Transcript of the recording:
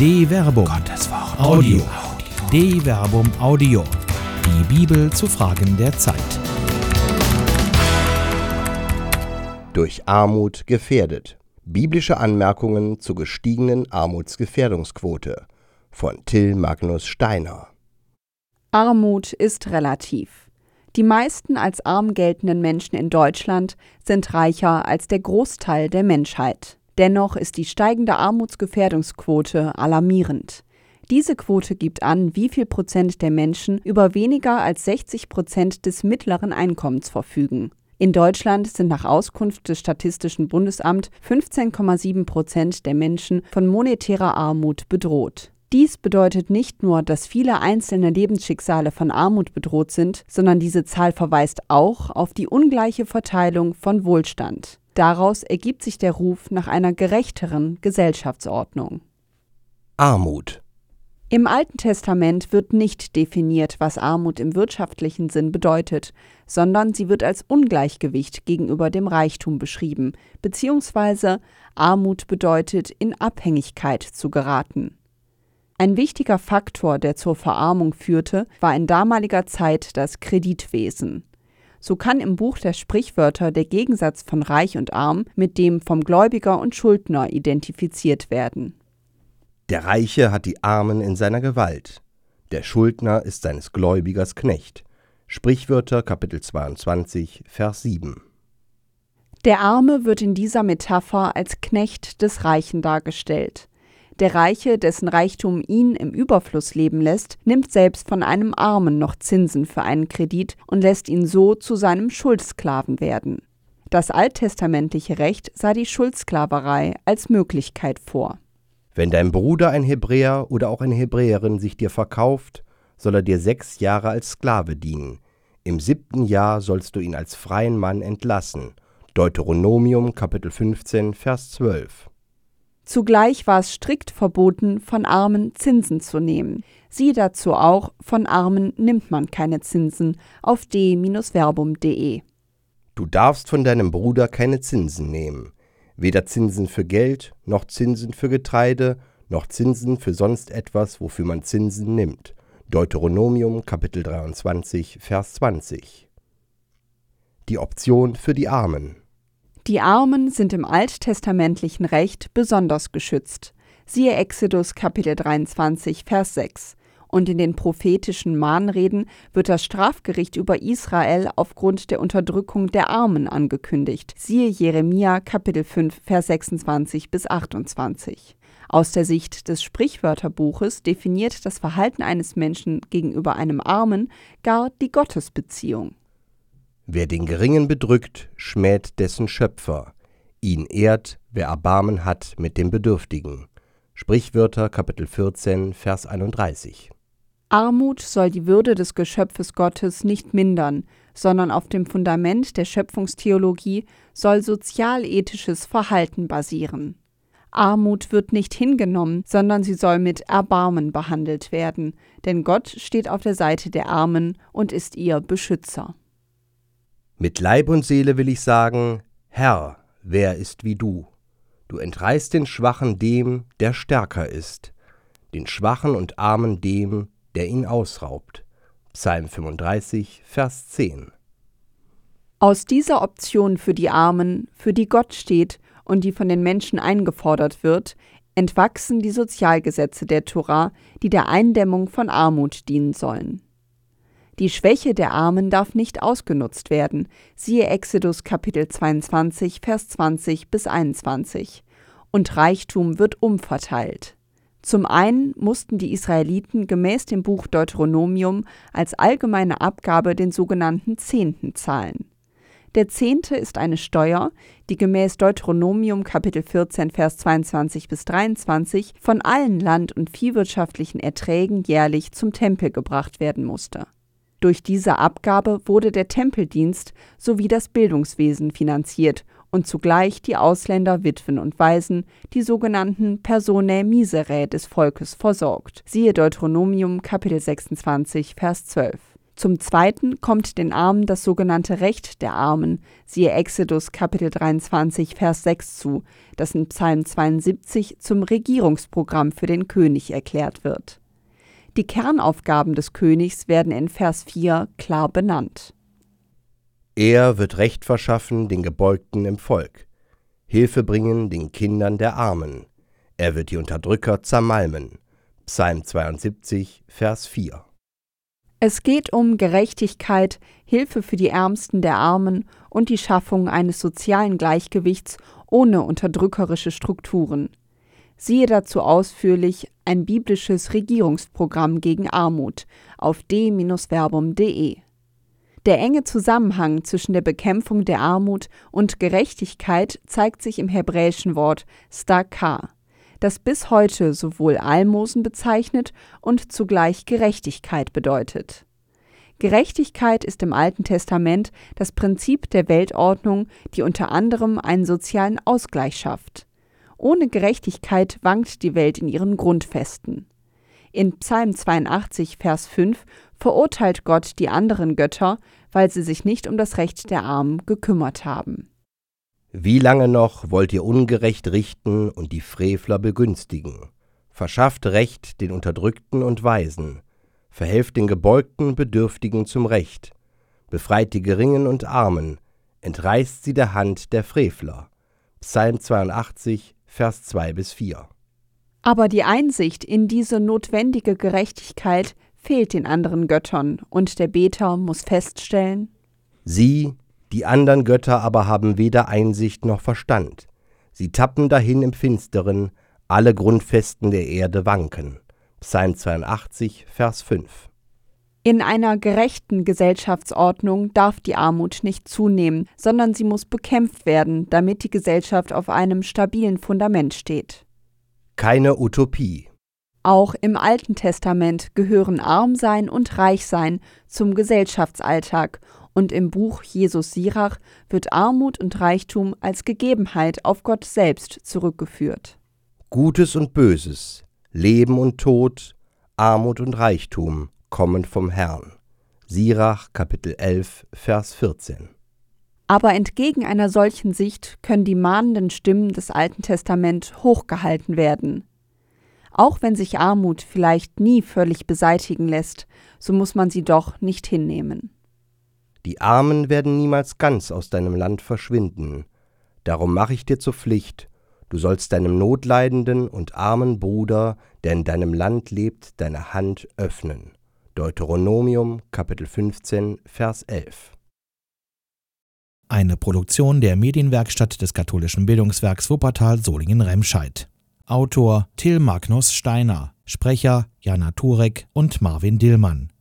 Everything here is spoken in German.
De Verbum. Gottes Wort. Audio. De Verbum Audio. Die Bibel zu Fragen der Zeit. Durch Armut gefährdet. Biblische Anmerkungen zur gestiegenen Armutsgefährdungsquote von Till Magnus Steiner. Armut ist relativ. Die meisten als arm geltenden Menschen in Deutschland sind reicher als der Großteil der Menschheit. Dennoch ist die steigende Armutsgefährdungsquote alarmierend. Diese Quote gibt an, wie viel Prozent der Menschen über weniger als 60 Prozent des mittleren Einkommens verfügen. In Deutschland sind nach Auskunft des Statistischen Bundesamt 15,7 Prozent der Menschen von monetärer Armut bedroht. Dies bedeutet nicht nur, dass viele einzelne Lebensschicksale von Armut bedroht sind, sondern diese Zahl verweist auch auf die ungleiche Verteilung von Wohlstand. Daraus ergibt sich der Ruf nach einer gerechteren Gesellschaftsordnung. Armut. Im Alten Testament wird nicht definiert, was Armut im wirtschaftlichen Sinn bedeutet, sondern sie wird als Ungleichgewicht gegenüber dem Reichtum beschrieben, beziehungsweise Armut bedeutet, in Abhängigkeit zu geraten. Ein wichtiger Faktor, der zur Verarmung führte, war in damaliger Zeit das Kreditwesen. So kann im Buch der Sprichwörter der Gegensatz von Reich und Arm mit dem vom Gläubiger und Schuldner identifiziert werden. Der Reiche hat die Armen in seiner Gewalt. Der Schuldner ist seines Gläubigers Knecht. Sprichwörter Kapitel 22, Vers 7. Der Arme wird in dieser Metapher als Knecht des Reichen dargestellt. Der Reiche, dessen Reichtum ihn im Überfluss leben lässt, nimmt selbst von einem Armen noch Zinsen für einen Kredit und lässt ihn so zu seinem Schuldsklaven werden. Das alttestamentliche Recht sah die Schuldsklaverei als Möglichkeit vor. Wenn dein Bruder ein Hebräer oder auch eine Hebräerin sich dir verkauft, soll er dir sechs Jahre als Sklave dienen. Im siebten Jahr sollst du ihn als freien Mann entlassen. Deuteronomium Kapitel 15 Vers 12. Zugleich war es strikt verboten, von Armen Zinsen zu nehmen. Siehe dazu auch, von Armen nimmt man keine Zinsen auf d-verbum.de. Du darfst von deinem Bruder keine Zinsen nehmen, weder Zinsen für Geld, noch Zinsen für Getreide, noch Zinsen für sonst etwas, wofür man Zinsen nimmt. Deuteronomium Kapitel 23 Vers 20. Die Option für die Armen. Die Armen sind im alttestamentlichen Recht besonders geschützt. Siehe Exodus Kapitel 23, Vers 6. Und in den prophetischen Mahnreden wird das Strafgericht über Israel aufgrund der Unterdrückung der Armen angekündigt. Siehe Jeremia Kapitel 5, Vers 26 bis 28. Aus der Sicht des Sprichwörterbuches definiert das Verhalten eines Menschen gegenüber einem Armen gar die Gottesbeziehung. Wer den Geringen bedrückt, schmäht dessen Schöpfer. Ihn ehrt, wer Erbarmen hat mit dem Bedürftigen. Sprichwörter Kapitel 14, Vers 31. Armut soll die Würde des Geschöpfes Gottes nicht mindern, sondern auf dem Fundament der Schöpfungstheologie soll sozialethisches Verhalten basieren. Armut wird nicht hingenommen, sondern sie soll mit Erbarmen behandelt werden, denn Gott steht auf der Seite der Armen und ist ihr Beschützer. Mit Leib und Seele will ich sagen, Herr, wer ist wie du? Du entreißt den Schwachen dem, der stärker ist, den Schwachen und Armen dem, der ihn ausraubt. Psalm 35, Vers 10. Aus dieser Option für die Armen, für die Gott steht und die von den Menschen eingefordert wird, entwachsen die Sozialgesetze der Tora, die der Eindämmung von Armut dienen sollen. Die Schwäche der Armen darf nicht ausgenutzt werden. Siehe Exodus Kapitel 22, Vers 20 bis 21. Und Reichtum wird umverteilt. Zum einen mussten die Israeliten gemäß dem Buch Deuteronomium als allgemeine Abgabe den sogenannten Zehnten zahlen. Der Zehnte ist eine Steuer, die gemäß Deuteronomium Kapitel 14 Vers 22 bis 23 von allen land- und viehwirtschaftlichen Erträgen jährlich zum Tempel gebracht werden musste. Durch diese Abgabe wurde der Tempeldienst sowie das Bildungswesen finanziert und zugleich die Ausländer, Witwen und Waisen, die sogenannten Personae miserae des Volkes versorgt. Siehe Deuteronomium Kapitel 26 Vers 12. Zum Zweiten kommt den Armen das sogenannte Recht der Armen, siehe Exodus Kapitel 23, Vers 6 zu, das in Psalm 72 zum Regierungsprogramm für den König erklärt wird. Die Kernaufgaben des Königs werden in Vers 4 klar benannt. Er wird Recht verschaffen den Gebeugten im Volk, Hilfe bringen den Kindern der Armen, er wird die Unterdrücker zermalmen. Psalm 72, Vers 4. Es geht um Gerechtigkeit, Hilfe für die Ärmsten der Armen und die Schaffung eines sozialen Gleichgewichts ohne unterdrückerische Strukturen. Siehe dazu ausführlich ein biblisches Regierungsprogramm gegen Armut auf d-verbum.de. Der enge Zusammenhang zwischen der Bekämpfung der Armut und Gerechtigkeit zeigt sich im hebräischen Wort stakar das bis heute sowohl Almosen bezeichnet und zugleich Gerechtigkeit bedeutet. Gerechtigkeit ist im Alten Testament das Prinzip der Weltordnung, die unter anderem einen sozialen Ausgleich schafft. Ohne Gerechtigkeit wankt die Welt in ihren Grundfesten. In Psalm 82, Vers 5 verurteilt Gott die anderen Götter, weil sie sich nicht um das Recht der Armen gekümmert haben. Wie lange noch wollt ihr ungerecht richten und die Frevler begünstigen? Verschafft Recht den Unterdrückten und Weisen, verhelft den gebeugten Bedürftigen zum Recht, befreit die Geringen und Armen, entreißt sie der Hand der Frevler. Psalm 82, Vers 2 bis 4. Aber die Einsicht in diese notwendige Gerechtigkeit fehlt den anderen Göttern, und der Beter muss feststellen: Sie, die andern Götter aber haben weder Einsicht noch Verstand. Sie tappen dahin im Finsteren, alle Grundfesten der Erde wanken. Psalm 82, Vers 5. In einer gerechten Gesellschaftsordnung darf die Armut nicht zunehmen, sondern sie muss bekämpft werden, damit die Gesellschaft auf einem stabilen Fundament steht. Keine Utopie. Auch im Alten Testament gehören Armsein und Reichsein zum Gesellschaftsalltag und im Buch Jesus Sirach wird Armut und Reichtum als Gegebenheit auf Gott selbst zurückgeführt. Gutes und Böses, Leben und Tod, Armut und Reichtum kommen vom Herrn. Sirach Kapitel 11 Vers 14. Aber entgegen einer solchen Sicht können die mahnenden Stimmen des Alten Testament hochgehalten werden. Auch wenn sich Armut vielleicht nie völlig beseitigen lässt, so muss man sie doch nicht hinnehmen. Die Armen werden niemals ganz aus deinem Land verschwinden. Darum mache ich dir zur Pflicht, du sollst deinem notleidenden und armen Bruder, der in deinem Land lebt, deine Hand öffnen. Deuteronomium Kapitel 15 Vers 11 Eine Produktion der Medienwerkstatt des katholischen Bildungswerks Wuppertal Solingen-Remscheid. Autor Till Magnus Steiner, Sprecher Jana Turek und Marvin Dillmann.